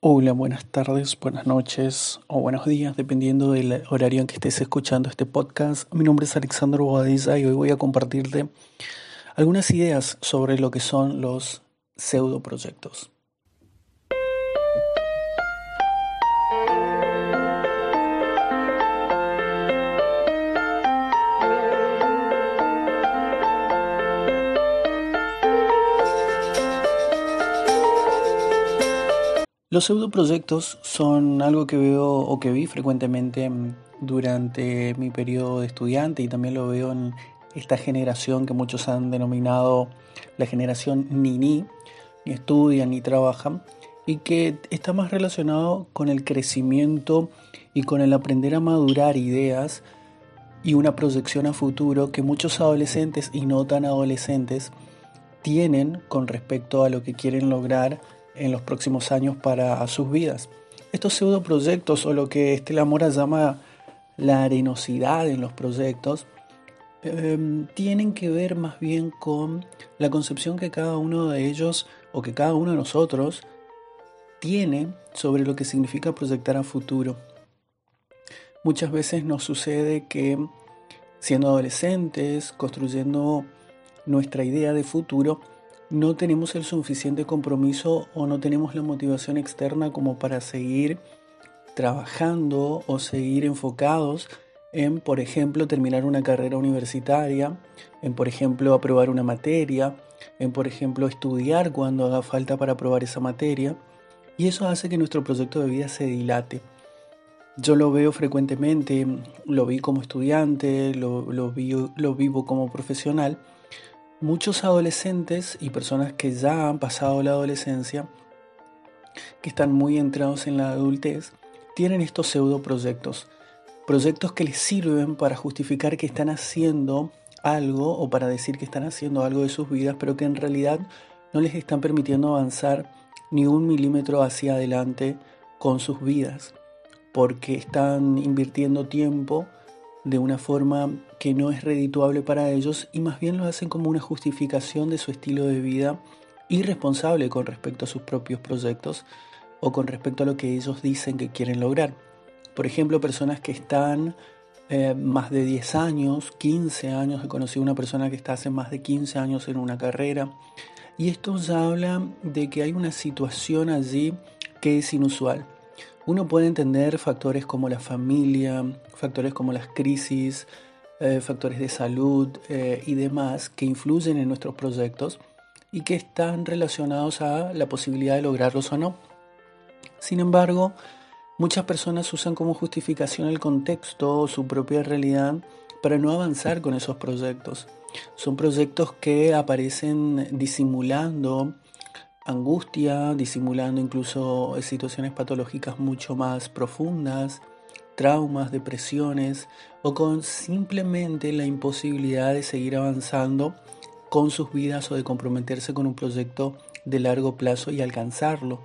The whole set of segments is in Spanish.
Hola, buenas tardes, buenas noches o buenos días, dependiendo del horario en que estés escuchando este podcast. Mi nombre es Alexandro Bobadilla y hoy voy a compartirte algunas ideas sobre lo que son los pseudoproyectos. Los pseudoproyectos son algo que veo o que vi frecuentemente durante mi periodo de estudiante y también lo veo en esta generación que muchos han denominado la generación Nini, ni estudian ni trabajan, y que está más relacionado con el crecimiento y con el aprender a madurar ideas y una proyección a futuro que muchos adolescentes y no tan adolescentes tienen con respecto a lo que quieren lograr en los próximos años para sus vidas. Estos pseudo proyectos o lo que Estela Mora llama la arenosidad en los proyectos em, tienen que ver más bien con la concepción que cada uno de ellos o que cada uno de nosotros tiene sobre lo que significa proyectar a futuro. Muchas veces nos sucede que siendo adolescentes, construyendo nuestra idea de futuro, no tenemos el suficiente compromiso o no tenemos la motivación externa como para seguir trabajando o seguir enfocados en, por ejemplo, terminar una carrera universitaria, en, por ejemplo, aprobar una materia, en, por ejemplo, estudiar cuando haga falta para aprobar esa materia. Y eso hace que nuestro proyecto de vida se dilate. Yo lo veo frecuentemente, lo vi como estudiante, lo, lo, lo vivo como profesional muchos adolescentes y personas que ya han pasado la adolescencia, que están muy entrados en la adultez, tienen estos pseudo proyectos. Proyectos que les sirven para justificar que están haciendo algo o para decir que están haciendo algo de sus vidas, pero que en realidad no les están permitiendo avanzar ni un milímetro hacia adelante con sus vidas, porque están invirtiendo tiempo de una forma que no es redituable para ellos y más bien lo hacen como una justificación de su estilo de vida irresponsable con respecto a sus propios proyectos o con respecto a lo que ellos dicen que quieren lograr. Por ejemplo, personas que están eh, más de 10 años, 15 años, he conocido una persona que está hace más de 15 años en una carrera y esto ya habla de que hay una situación allí que es inusual. Uno puede entender factores como la familia, factores como las crisis, eh, factores de salud eh, y demás que influyen en nuestros proyectos y que están relacionados a la posibilidad de lograrlos o no. Sin embargo, muchas personas usan como justificación el contexto o su propia realidad para no avanzar con esos proyectos. Son proyectos que aparecen disimulando angustia, disimulando incluso situaciones patológicas mucho más profundas, traumas, depresiones o con simplemente la imposibilidad de seguir avanzando con sus vidas o de comprometerse con un proyecto de largo plazo y alcanzarlo.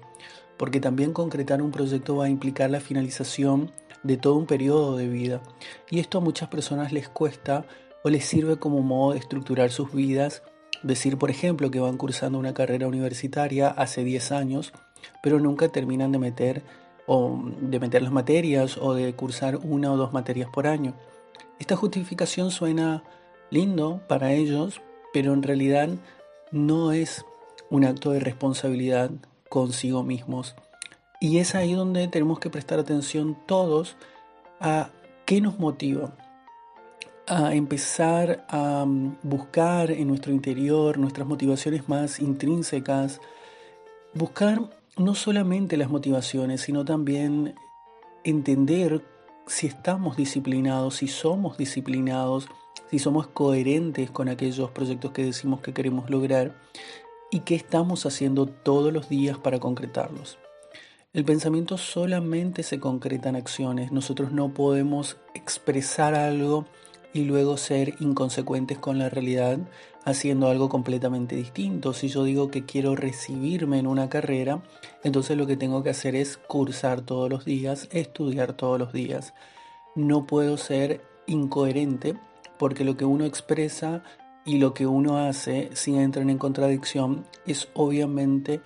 Porque también concretar un proyecto va a implicar la finalización de todo un periodo de vida. Y esto a muchas personas les cuesta o les sirve como modo de estructurar sus vidas Decir, por ejemplo, que van cursando una carrera universitaria hace 10 años, pero nunca terminan de meter o de meter las materias o de cursar una o dos materias por año. Esta justificación suena lindo para ellos, pero en realidad no es un acto de responsabilidad consigo mismos. Y es ahí donde tenemos que prestar atención todos a qué nos motiva, a empezar a mm, buscar en nuestro interior nuestras motivaciones más intrínsecas, buscar no solamente las motivaciones, sino también entender si estamos disciplinados, si somos disciplinados, si somos coherentes con aquellos proyectos que decimos que queremos lograr y qué estamos haciendo todos los días para concretarlos. El pensamiento solamente se concreta en acciones. Nosotros no podemos expresar algo y luego ser inconsecuentes con la realidad haciendo algo completamente distinto. Si yo digo que quiero recibirme en una carrera, entonces lo que tengo que hacer es cursar todos los días, estudiar todos los días. No puedo ser incoherente porque lo que uno expresa y lo que uno hace, si entran en contradicción, es obviamente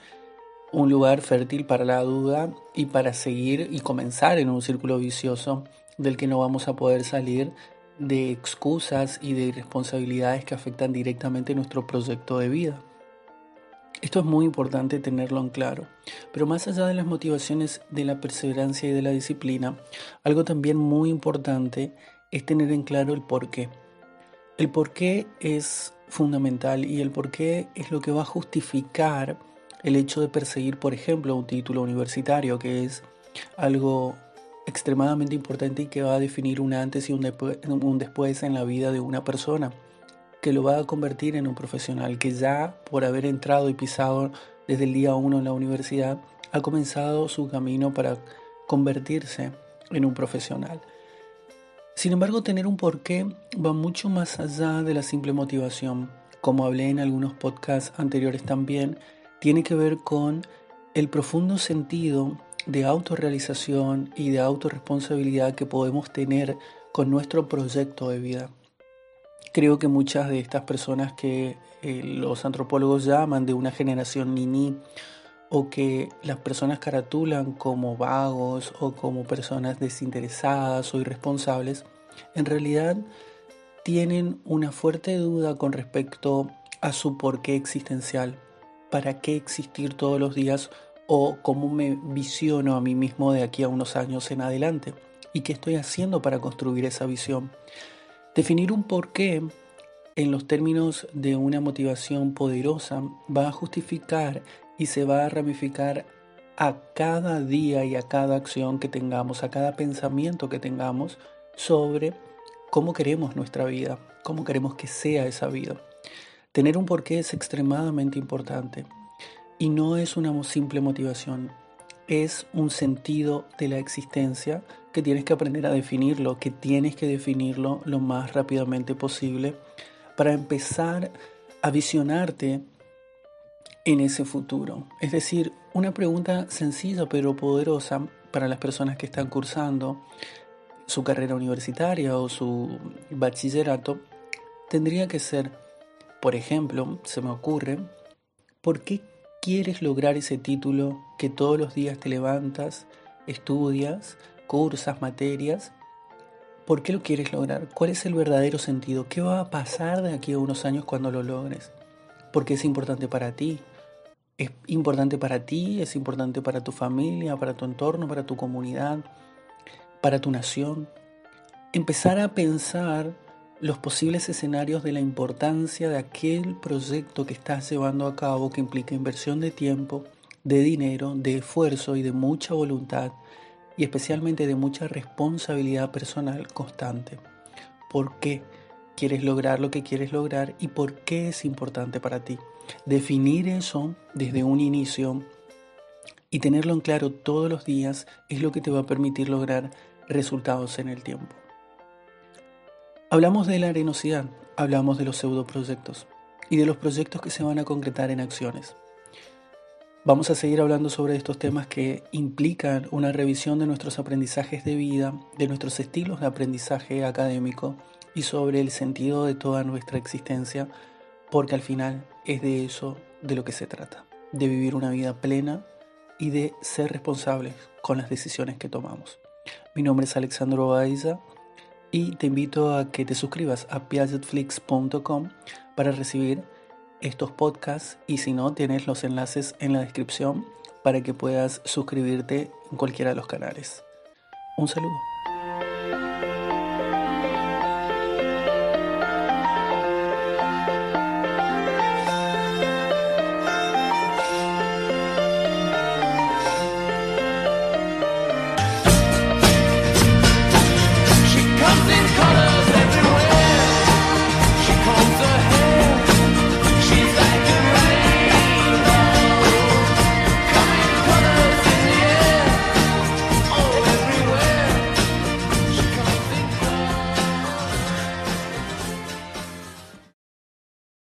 un lugar fértil para la duda y para seguir y comenzar en un círculo vicioso del que no vamos a poder salir de excusas y de irresponsabilidades que afectan directamente nuestro proyecto de vida. Esto es muy importante tenerlo en claro, pero más allá de las motivaciones de la perseverancia y de la disciplina, algo también muy importante es tener en claro el por qué. El por qué es fundamental y el por qué es lo que va a justificar el hecho de perseguir, por ejemplo, un título universitario, que es algo extremadamente importante y que va a definir un antes y un, después en la vida de una persona, que lo va a convertir en un profesional que ya por haber entrado y pisado desde el día uno en la universidad, ha comenzado su camino para convertirse en un profesional. Sin embargo, tener un porqué va mucho más allá de la simple motivación. Como hablé en algunos podcasts anteriores también, tiene que ver con el profundo sentido de autorrealización y de autorresponsabilidad que podemos tener con nuestro proyecto de vida. Creo que muchas de estas personas que eh, los antropólogos llaman de una generación nini o que las personas caratulan como vagos o como personas desinteresadas o irresponsables, en realidad tienen una fuerte duda con respecto a su porqué existencial, para qué existir todos los días o cómo me visiono a mí mismo de aquí a unos años en adelante y qué estoy haciendo para construir esa visión. Definir un porqué en los términos de una motivación poderosa va a justificar y se va a ramificar a cada día y a cada acción que tengamos, a cada pensamiento que tengamos sobre cómo queremos nuestra vida, cómo queremos que sea esa vida. Tener un porqué es extremadamente importante y no es una simple motivación, es un sentido de la existencia que tienes que aprender a definirlo, que tienes que definirlo lo más rápidamente posible para empezar a visionarte en ese futuro. Es decir, una pregunta sencilla pero poderosa para las personas que están cursando su carrera universitaria o su bachillerato tendría que ser, por ejemplo, se me ocurre, ¿por qué quieres lograr ese título que todos los días te levantas, estudias, cursas materias? ¿Por qué lo quieres lograr? ¿Cuál es el verdadero sentido? ¿Qué va a pasar de aquí a unos años cuando lo logres? Porque es importante para ti. Es importante para ti, es importante para tu familia, para tu entorno, para tu comunidad, para tu nación. Empezar a pensar los posibles escenarios de la importancia de aquel proyecto que estás llevando a cabo que implica inversión de tiempo, de dinero, de esfuerzo y de mucha voluntad y especialmente de mucha responsabilidad personal constante. ¿Por qué quieres lograr lo que quieres lograr y por qué es importante para ti? Definir eso desde un inicio y tenerlo en claro todos los días es lo que te va a permitir lograr resultados en el tiempo. Hablamos de la arenosidad, hablamos de los pseudoproyectos y de los proyectos que se van a concretar en acciones. Vamos a seguir hablando sobre estos temas que implican una revisión de nuestros aprendizajes de vida, de nuestros estilos de aprendizaje académico y sobre el sentido de toda nuestra existencia, porque al final es de eso de lo que se trata, de vivir una vida plena y de ser responsables con las decisiones que tomamos. Mi nombre es Alexandro Baiza y te invito a que te suscribas a piagetflix.com para recibir estos podcasts y si no tienes los enlaces en la descripción para que puedas suscribirte en cualquiera de los canales. Un saludo.